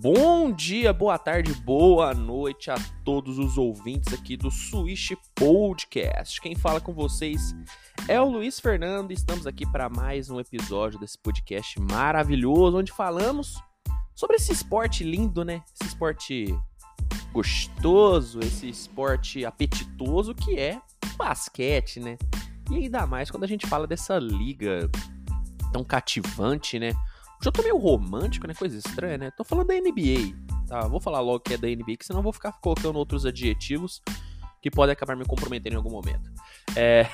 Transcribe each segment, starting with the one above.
Bom dia, boa tarde, boa noite a todos os ouvintes aqui do Switch Podcast. Quem fala com vocês é o Luiz Fernando estamos aqui para mais um episódio desse podcast maravilhoso onde falamos sobre esse esporte lindo, né? Esse esporte gostoso, esse esporte apetitoso que é basquete, né? E ainda mais quando a gente fala dessa liga tão cativante, né? Já tô meio romântico, né? Coisa estranha, né? Tô falando da NBA, tá? Vou falar logo que é da NBA, que senão eu vou ficar colocando outros adjetivos que podem acabar me comprometendo em algum momento. É...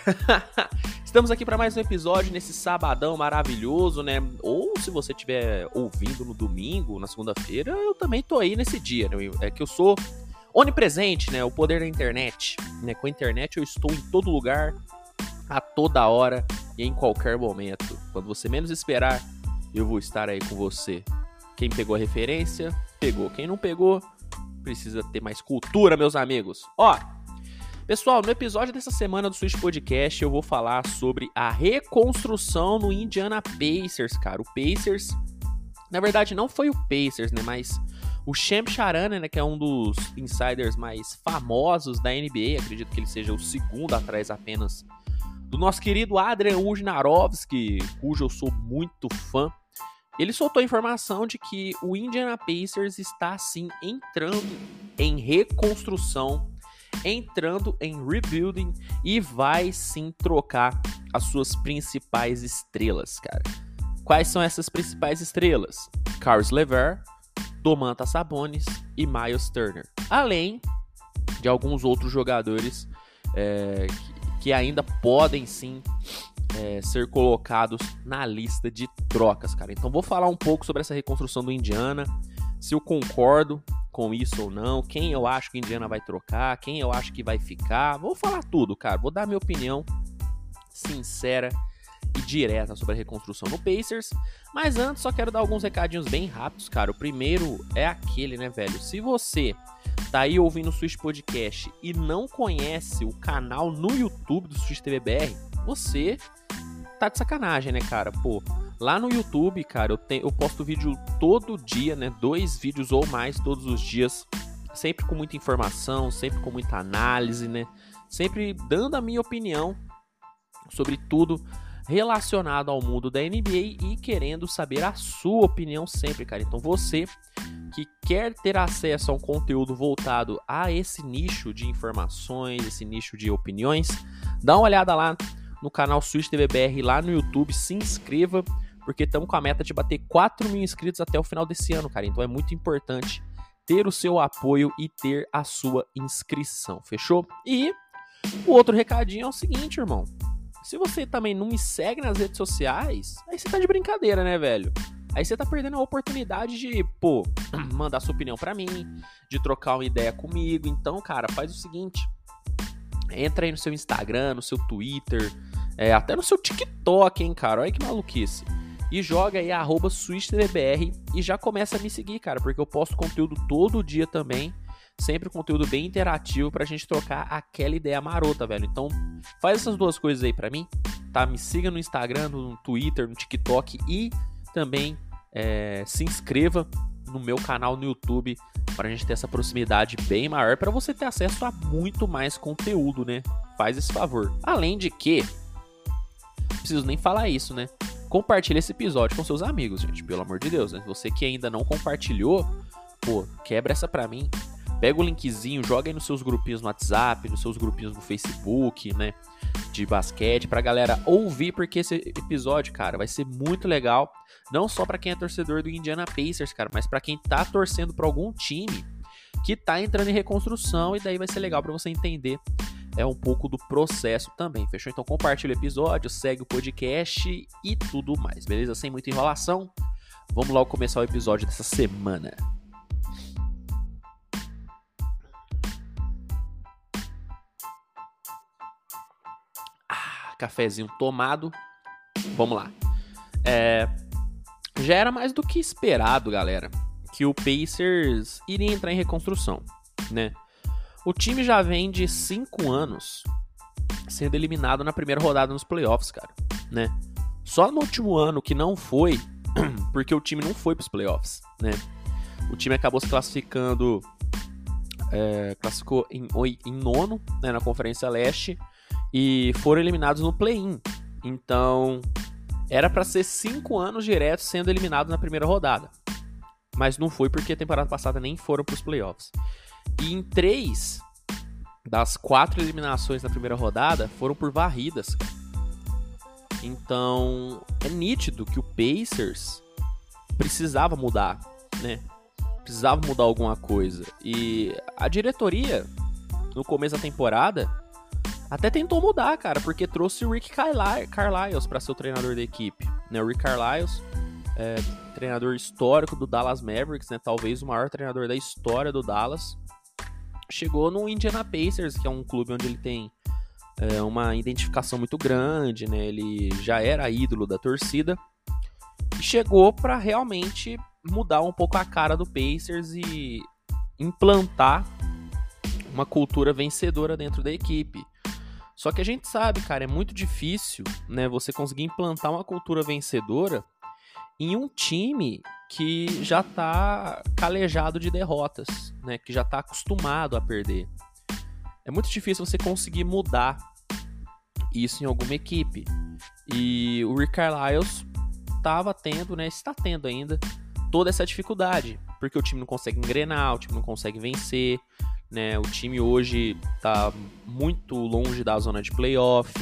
Estamos aqui para mais um episódio nesse sabadão maravilhoso, né? Ou se você estiver ouvindo no domingo, na segunda-feira, eu também tô aí nesse dia, né? É que eu sou onipresente, né? O poder da internet, né? Com a internet eu estou em todo lugar, a toda hora e em qualquer momento. Quando você menos esperar, eu vou estar aí com você. Quem pegou a referência, pegou. Quem não pegou, precisa ter mais cultura, meus amigos. Ó, pessoal, no episódio dessa semana do Switch Podcast eu vou falar sobre a reconstrução no Indiana Pacers, cara. O Pacers, na verdade, não foi o Pacers, né? Mas o Champ Charana, né, que é um dos insiders mais famosos da NBA, acredito que ele seja o segundo atrás apenas do nosso querido Adrian Wojnarowski, cujo eu sou muito fã. Ele soltou a informação de que o Indiana Pacers está sim entrando em reconstrução, entrando em rebuilding e vai sim trocar as suas principais estrelas, cara. Quais são essas principais estrelas? Carlos Lever, Domantas Sabonis e Miles Turner. Além de alguns outros jogadores é, que, que ainda podem sim é, ser colocados na lista de trocas, cara. Então vou falar um pouco sobre essa reconstrução do Indiana, se eu concordo com isso ou não, quem eu acho que Indiana vai trocar, quem eu acho que vai ficar. Vou falar tudo, cara. Vou dar minha opinião sincera e direta sobre a reconstrução no Pacers. Mas antes, só quero dar alguns recadinhos bem rápidos, cara. O primeiro é aquele, né, velho? Se você tá aí ouvindo o Switch Podcast e não conhece o canal no YouTube do Switch TVBR, você tá de sacanagem, né, cara? Pô, lá no YouTube, cara, eu, tenho, eu posto vídeo todo dia, né? Dois vídeos ou mais todos os dias. Sempre com muita informação, sempre com muita análise, né? Sempre dando a minha opinião sobre tudo relacionado ao mundo da NBA e querendo saber a sua opinião sempre, cara. Então você que quer ter acesso a um conteúdo voltado a esse nicho de informações, esse nicho de opiniões, dá uma olhada lá no canal Switch TVBR lá no YouTube, se inscreva, porque estamos com a meta de bater 4 mil inscritos até o final desse ano, cara. Então é muito importante ter o seu apoio e ter a sua inscrição, fechou? E o outro recadinho é o seguinte, irmão. Se você também não me segue nas redes sociais, aí você tá de brincadeira, né, velho? Aí você tá perdendo a oportunidade de, pô, mandar sua opinião para mim, de trocar uma ideia comigo. Então, cara, faz o seguinte: entra aí no seu Instagram, no seu Twitter, é, até no seu TikTok, hein, cara. Olha que maluquice. E joga aí arroba e já começa a me seguir, cara, porque eu posto conteúdo todo dia também. Sempre conteúdo bem interativo pra gente trocar aquela ideia marota, velho. Então, faz essas duas coisas aí pra mim, tá? Me siga no Instagram, no Twitter, no TikTok e também é, se inscreva no meu canal no YouTube para a gente ter essa proximidade bem maior para você ter acesso a muito mais conteúdo, né? Faz esse favor. Além de que preciso nem falar isso, né? Compartilhe esse episódio com seus amigos, gente, pelo amor de Deus, né? Você que ainda não compartilhou, pô, quebra essa pra mim. Pega o linkzinho, joga aí nos seus grupinhos no WhatsApp, nos seus grupinhos no Facebook, né? De basquete, pra galera ouvir, porque esse episódio, cara, vai ser muito legal. Não só para quem é torcedor do Indiana Pacers, cara, mas para quem tá torcendo pra algum time que tá entrando em reconstrução, e daí vai ser legal para você entender é um pouco do processo também, fechou? Então compartilha o episódio, segue o podcast e tudo mais, beleza? Sem muita enrolação, vamos logo começar o episódio dessa semana. Cafezinho tomado, vamos lá. É, já era mais do que esperado, galera, que o Pacers iria entrar em reconstrução, né? O time já vem de cinco anos sendo eliminado na primeira rodada nos playoffs, cara, né? Só no último ano que não foi, porque o time não foi para os playoffs, né? O time acabou se classificando, é, classificou em, em nono né, na Conferência Leste e foram eliminados no play-in. Então, era para ser cinco anos diretos sendo eliminados na primeira rodada. Mas não foi porque a temporada passada nem foram para os playoffs. E em três das quatro eliminações na primeira rodada foram por varridas. Então é nítido que o Pacers precisava mudar, né? Precisava mudar alguma coisa. E a diretoria, no começo da temporada, até tentou mudar, cara, porque trouxe o Rick Carlisle para ser o treinador da equipe. Né? O Rick Carlisle, é, treinador histórico do Dallas Mavericks, né? talvez o maior treinador da história do Dallas chegou no Indiana Pacers, que é um clube onde ele tem é, uma identificação muito grande, né? Ele já era ídolo da torcida e chegou para realmente mudar um pouco a cara do Pacers e implantar uma cultura vencedora dentro da equipe. Só que a gente sabe, cara, é muito difícil, né, você conseguir implantar uma cultura vencedora em um time que já está calejado de derrotas, né? Que já está acostumado a perder. É muito difícil você conseguir mudar isso em alguma equipe. E o Rick Carlisle estava tendo, né? Está tendo ainda toda essa dificuldade, porque o time não consegue engrenar, o time não consegue vencer, né? O time hoje está muito longe da zona de playoff.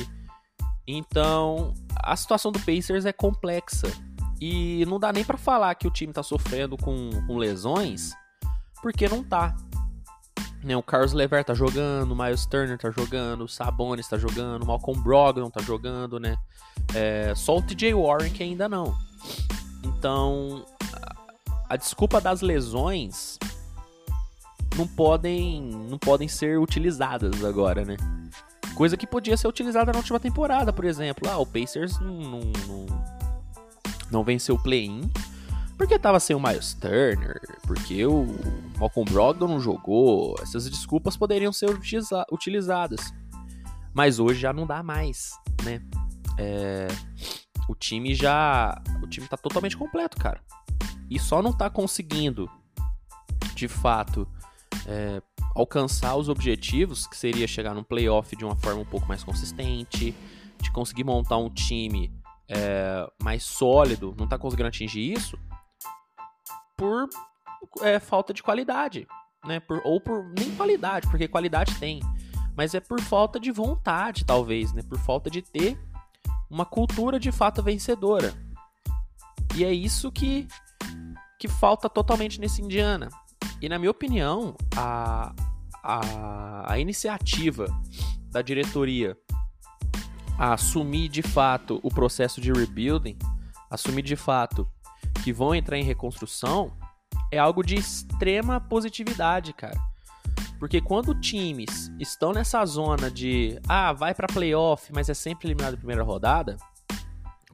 Então, a situação do Pacers é complexa e não dá nem para falar que o time tá sofrendo com, com lesões, porque não tá. Né, o Carlos Lever tá jogando, o Miles Turner tá jogando, o Sabonis tá jogando, o Malcolm Brogdon tá jogando, né? É, só o TJ Warren que ainda não. Então, a, a desculpa das lesões não podem, não podem ser utilizadas agora, né? Coisa que podia ser utilizada na última temporada, por exemplo. Ah, o Pacers não, não, não não venceu o play-in porque tava sem o Miles Turner, porque o Malcolm Brogdon não jogou. Essas desculpas poderiam ser utiliza utilizadas. Mas hoje já não dá mais, né? É, o time já. O time tá totalmente completo, cara. E só não tá conseguindo, de fato, é, alcançar os objetivos, que seria chegar num playoff de uma forma um pouco mais consistente, de conseguir montar um time é, mais sólido, não está conseguindo atingir isso por é, falta de qualidade, né? Por, ou por nem qualidade, porque qualidade tem, mas é por falta de vontade, talvez, né? Por falta de ter uma cultura de fato vencedora. E é isso que que falta totalmente nesse Indiana. E na minha opinião, a, a, a iniciativa da diretoria a assumir de fato o processo de rebuilding, assumir de fato que vão entrar em reconstrução, é algo de extrema positividade, cara. Porque quando times estão nessa zona de ah, vai para playoff, mas é sempre eliminado na primeira rodada,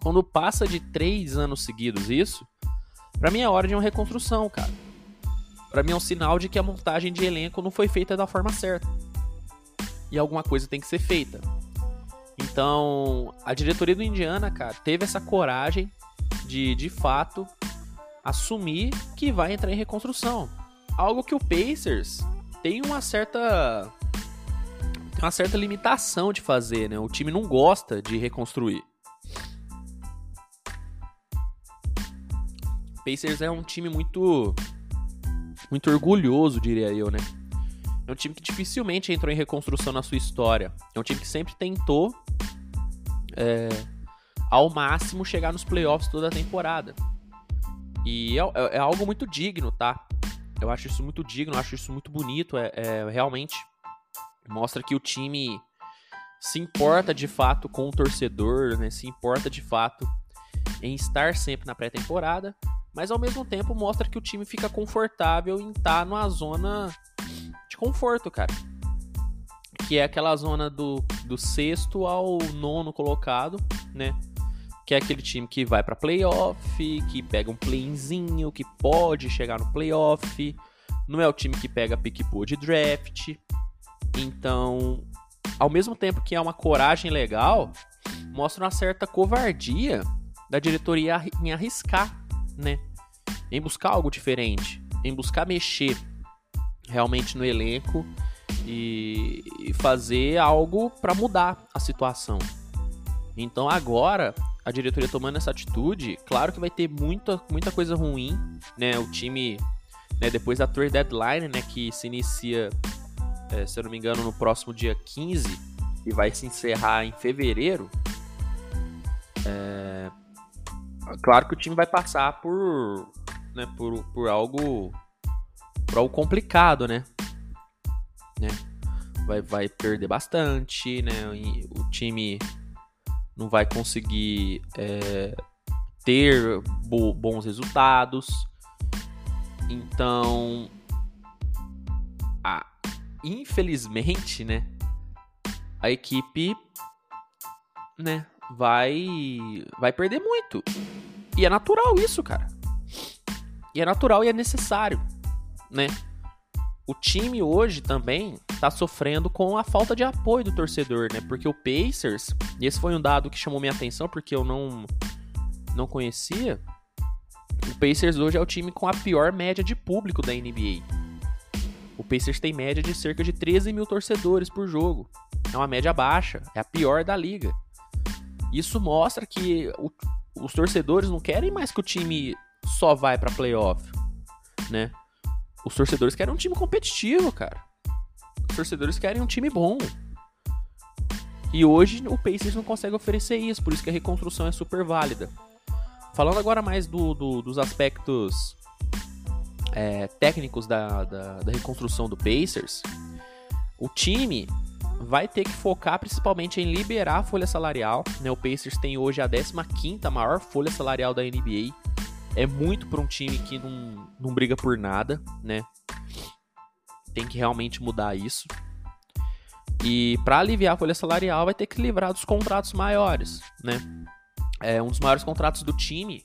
quando passa de três anos seguidos isso, para mim é hora de uma reconstrução, cara. Para mim é um sinal de que a montagem de elenco não foi feita da forma certa. E alguma coisa tem que ser feita. Então, a diretoria do Indiana, cara, teve essa coragem de, de fato, assumir que vai entrar em reconstrução. Algo que o Pacers tem uma certa tem uma certa limitação de fazer, né? O time não gosta de reconstruir. Pacers é um time muito muito orgulhoso, diria eu, né? É um time que dificilmente entrou em reconstrução na sua história. É um time que sempre tentou, é, ao máximo, chegar nos playoffs toda a temporada. E é, é, é, algo muito digno, tá? Eu acho isso muito digno, acho isso muito bonito. É, é, realmente mostra que o time se importa de fato com o torcedor, né? Se importa de fato em estar sempre na pré-temporada, mas ao mesmo tempo mostra que o time fica confortável em estar numa zona de conforto, cara. Que é aquela zona do, do sexto ao nono colocado, né? Que é aquele time que vai para playoff, que pega um playzinho, que pode chegar no playoff. Não é o time que pega pick pool de draft. Então, ao mesmo tempo que é uma coragem legal, mostra uma certa covardia da diretoria em arriscar, né? Em buscar algo diferente. em buscar mexer realmente no elenco e, e fazer algo para mudar a situação. Então agora a diretoria tomando essa atitude, claro que vai ter muita, muita coisa ruim, né? O time, né, depois da trade deadline, né, que se inicia, é, se eu não me engano, no próximo dia 15 e vai se encerrar em fevereiro. É, claro que o time vai passar por, né, por, por algo por algo complicado, né? né? Vai, vai perder bastante, né? o time não vai conseguir é, ter bo bons resultados. Então, a, infelizmente, né? A equipe, né? Vai, vai perder muito. E é natural isso, cara. E é natural e é necessário, né? O time hoje também tá sofrendo com a falta de apoio do torcedor, né? Porque o Pacers, e esse foi um dado que chamou minha atenção porque eu não não conhecia. O Pacers hoje é o time com a pior média de público da NBA. O Pacers tem média de cerca de 13 mil torcedores por jogo. É uma média baixa, é a pior da liga. Isso mostra que o, os torcedores não querem mais que o time só vai para playoff, né? Os torcedores querem um time competitivo, cara. Os torcedores querem um time bom. E hoje o Pacers não consegue oferecer isso, por isso que a reconstrução é super válida. Falando agora mais do, do, dos aspectos é, técnicos da, da, da reconstrução do Pacers, o time vai ter que focar principalmente em liberar a folha salarial. Né? O Pacers tem hoje a 15 maior folha salarial da NBA. É muito para um time que não, não briga por nada, né? tem que realmente mudar isso. E para aliviar a folha salarial, vai ter que livrar dos contratos maiores, né? É um dos maiores contratos do time,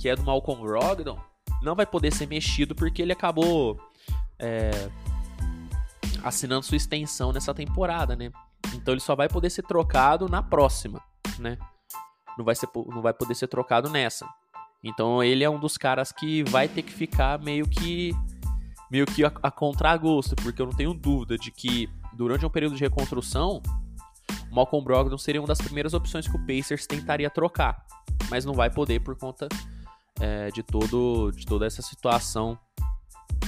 que é do Malcolm Brogdon, não vai poder ser mexido porque ele acabou é, assinando sua extensão nessa temporada, né? Então ele só vai poder ser trocado na próxima, né? Não vai, ser, não vai poder ser trocado nessa. Então ele é um dos caras que vai ter que ficar meio que meio que a, a contragosto, porque eu não tenho dúvida de que durante um período de reconstrução, Malcolm Brogdon seria uma das primeiras opções que o Pacers tentaria trocar, mas não vai poder por conta é, de, todo, de toda essa situação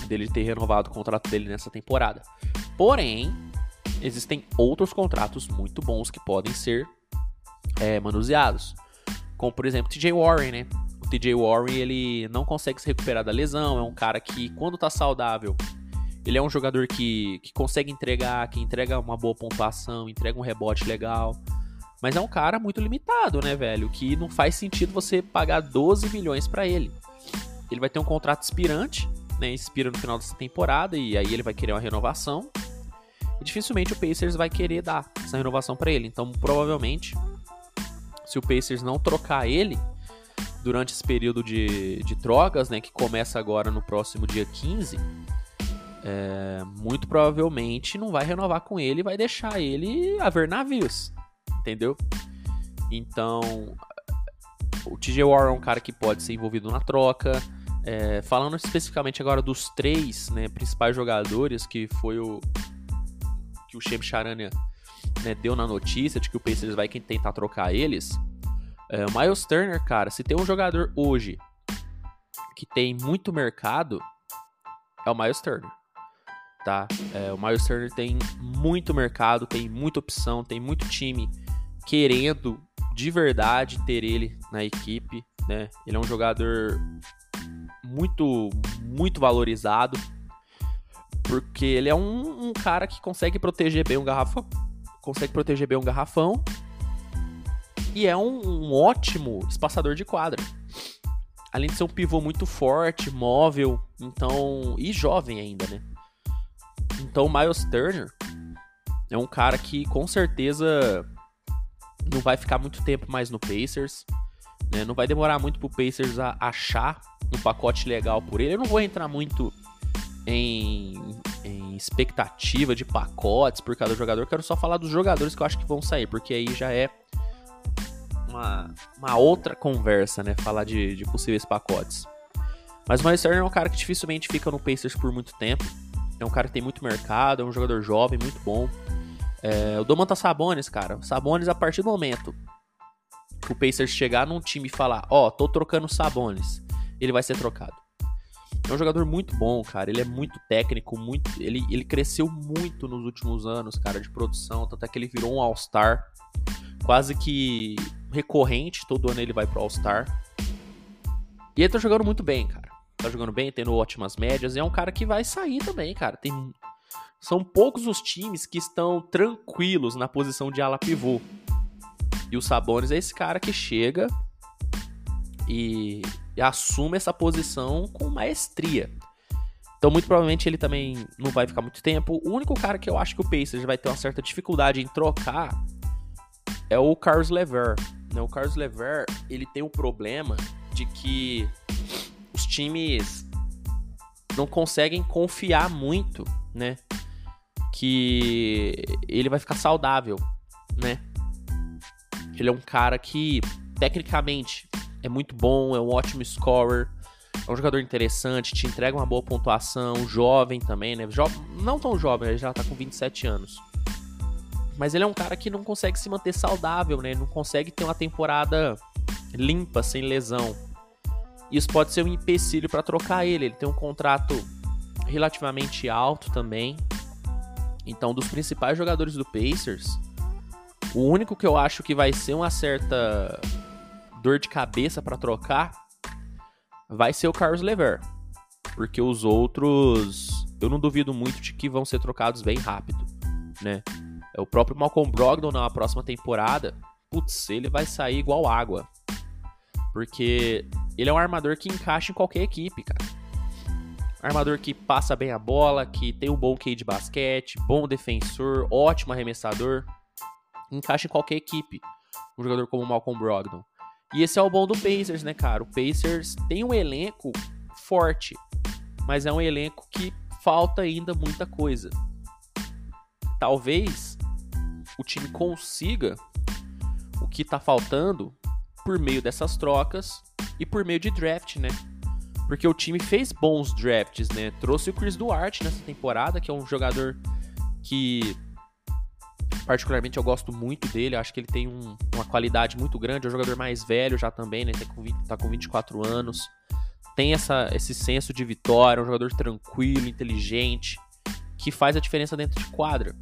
dele ter renovado o contrato dele nessa temporada. Porém, existem outros contratos muito bons que podem ser é, manuseados, como por exemplo TJ Warren, né? TJ Warren ele não consegue se recuperar da lesão, é um cara que quando tá saudável, ele é um jogador que, que consegue entregar, que entrega uma boa pontuação, entrega um rebote legal. Mas é um cara muito limitado, né, velho? Que não faz sentido você pagar 12 milhões para ele. Ele vai ter um contrato expirante, né? Expira no final dessa temporada e aí ele vai querer uma renovação. E dificilmente o Pacers vai querer dar essa renovação para ele. Então, provavelmente, se o Pacers não trocar ele, durante esse período de, de trocas, né, que começa agora no próximo dia 15, é, muito provavelmente não vai renovar com ele e vai deixar ele a navios, entendeu? Então, o TJ Warren é um cara que pode ser envolvido na troca. É, falando especificamente agora dos três né, principais jogadores, que foi o que o Shem Charania né, deu na notícia de que o Pacers vai tentar trocar eles. É, o Miles Turner, cara, se tem um jogador hoje que tem muito mercado, é o Miles Turner. Tá? É, o Miles Turner tem muito mercado, tem muita opção, tem muito time querendo de verdade ter ele na equipe. Né? Ele é um jogador muito, muito valorizado. Porque ele é um, um cara que consegue proteger bem um garrafão. Consegue proteger bem um garrafão e é um, um ótimo espaçador de quadra. Além de ser um pivô muito forte, móvel, então e jovem ainda, né? Então o Miles Turner é um cara que com certeza não vai ficar muito tempo mais no Pacers. Né? Não vai demorar muito pro Pacers achar um pacote legal por ele. Eu não vou entrar muito em, em expectativa de pacotes por cada jogador. Quero só falar dos jogadores que eu acho que vão sair, porque aí já é uma, uma outra conversa, né? Falar de, de possíveis pacotes. Mas o Miles Turner é um cara que dificilmente fica no Pacers por muito tempo. É um cara que tem muito mercado, é um jogador jovem, muito bom. É, o Domantas Sabonis, cara. Sabonis, a partir do momento que o Pacers chegar num time e falar, ó, oh, tô trocando Sabonis, ele vai ser trocado. É um jogador muito bom, cara. Ele é muito técnico, muito. Ele, ele cresceu muito nos últimos anos, cara, de produção. Tanto é que ele virou um All-Star. Quase que recorrente, todo ano ele vai pro All-Star. E ele tá jogando muito bem, cara. Tá jogando bem, tendo ótimas médias. E é um cara que vai sair também, cara. Tem são poucos os times que estão tranquilos na posição de ala pivô. E o Sabonis é esse cara que chega e, e assume essa posição com maestria. Então, muito provavelmente, ele também não vai ficar muito tempo. O único cara que eu acho que o Pacers vai ter uma certa dificuldade em trocar é o Carlos Lever. Né? O Carlos Lever, ele tem o problema de que os times não conseguem confiar muito, né? que ele vai ficar saudável, né? Ele é um cara que, tecnicamente, é muito bom, é um ótimo scorer, é um jogador interessante, te entrega uma boa pontuação, jovem também, né? Jo não tão jovem, ele já tá com 27 anos. Mas ele é um cara que não consegue se manter saudável, né? Não consegue ter uma temporada limpa, sem lesão. Isso pode ser um empecilho para trocar ele. Ele tem um contrato relativamente alto também. Então, dos principais jogadores do Pacers, o único que eu acho que vai ser uma certa dor de cabeça para trocar vai ser o Carlos Lever. Porque os outros, eu não duvido muito de que vão ser trocados bem rápido, né? É o próprio Malcolm Brogdon na próxima temporada, putz, ele vai sair igual água. Porque ele é um armador que encaixa em qualquer equipe, cara. Armador que passa bem a bola, que tem um bom QI de basquete, bom defensor, ótimo arremessador. Encaixa em qualquer equipe. Um jogador como o Malcolm Brogdon. E esse é o bom do Pacers, né, cara? O Pacers tem um elenco forte, mas é um elenco que falta ainda muita coisa. Talvez o time consiga o que tá faltando por meio dessas trocas e por meio de draft, né? porque o time fez bons drafts, né? Trouxe o Chris Duarte nessa temporada, que é um jogador que particularmente eu gosto muito dele, acho que ele tem um, uma qualidade muito grande, é um jogador mais velho já também, né? Tá com, 20, tá com 24 anos, tem essa, esse senso de vitória, é um jogador tranquilo, inteligente, que faz a diferença dentro de quadra.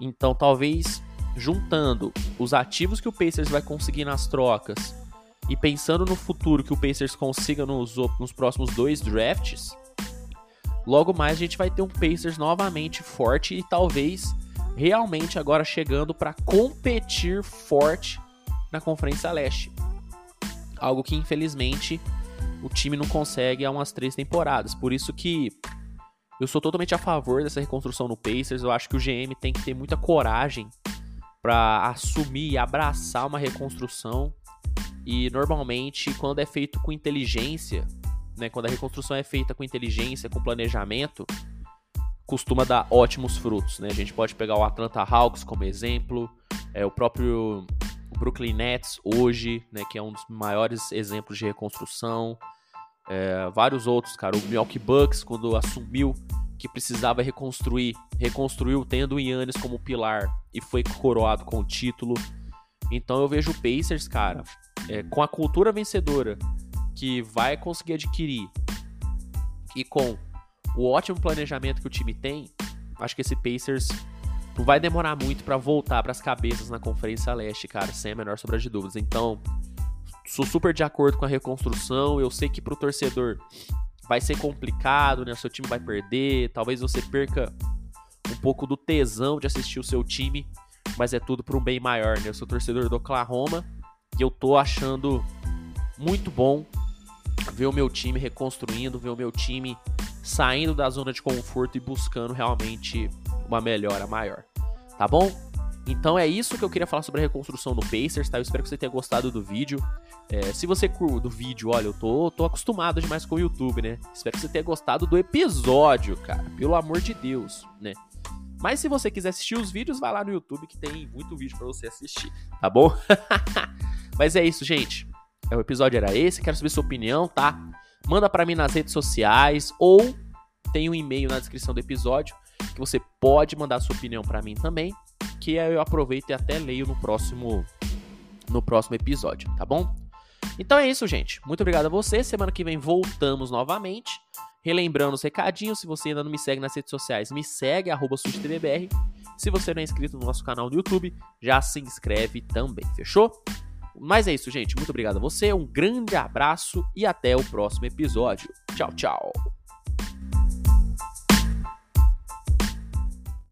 Então, talvez juntando os ativos que o Pacers vai conseguir nas trocas e pensando no futuro que o Pacers consiga nos, nos próximos dois drafts, logo mais a gente vai ter um Pacers novamente forte e talvez realmente agora chegando para competir forte na Conferência Leste. Algo que infelizmente o time não consegue há umas três temporadas. Por isso que eu sou totalmente a favor dessa reconstrução no Pacers. Eu acho que o GM tem que ter muita coragem para assumir e abraçar uma reconstrução e normalmente, quando é feito com inteligência, né, quando a reconstrução é feita com inteligência, com planejamento, costuma dar ótimos frutos. Né? A gente pode pegar o Atlanta Hawks como exemplo, é, o próprio Brooklyn Nets hoje, né, que é um dos maiores exemplos de reconstrução. É, vários outros, cara. O Milwaukee Bucks, quando assumiu que precisava reconstruir, reconstruiu tendo o Yannis como pilar e foi coroado com o título. Então eu vejo o Pacers, cara, é, com a cultura vencedora que vai conseguir adquirir e com o ótimo planejamento que o time tem, acho que esse Pacers não vai demorar muito para voltar para as cabeças na Conferência Leste, cara, sem a menor sombra de dúvidas. Então, sou super de acordo com a reconstrução. Eu sei que pro torcedor vai ser complicado, né? O seu time vai perder, talvez você perca um pouco do tesão de assistir o seu time, mas é tudo para um bem maior, né? Eu sou torcedor do Oklahoma e eu tô achando muito bom ver o meu time reconstruindo, ver o meu time saindo da zona de conforto e buscando realmente uma melhora maior. Tá bom? Então é isso que eu queria falar sobre a reconstrução do Pacers, tá? Eu espero que você tenha gostado do vídeo. É, se você do vídeo, olha, eu tô, tô acostumado demais com o YouTube, né? Espero que você tenha gostado do episódio, cara. Pelo amor de Deus, né? Mas se você quiser assistir os vídeos, vai lá no YouTube que tem muito vídeo para você assistir, tá bom? Mas é isso, gente. É, o episódio era esse. Quero saber sua opinião, tá? Manda para mim nas redes sociais ou tem um e-mail na descrição do episódio que você pode mandar sua opinião para mim também, que eu aproveito e até leio no próximo no próximo episódio, tá bom? Então é isso, gente. Muito obrigado a você. Semana que vem voltamos novamente. Relembrando os recadinhos, se você ainda não me segue nas redes sociais, me segue, arroba Se você não é inscrito no nosso canal do YouTube, já se inscreve também, fechou? Mas é isso, gente. Muito obrigado a você, um grande abraço e até o próximo episódio. Tchau, tchau.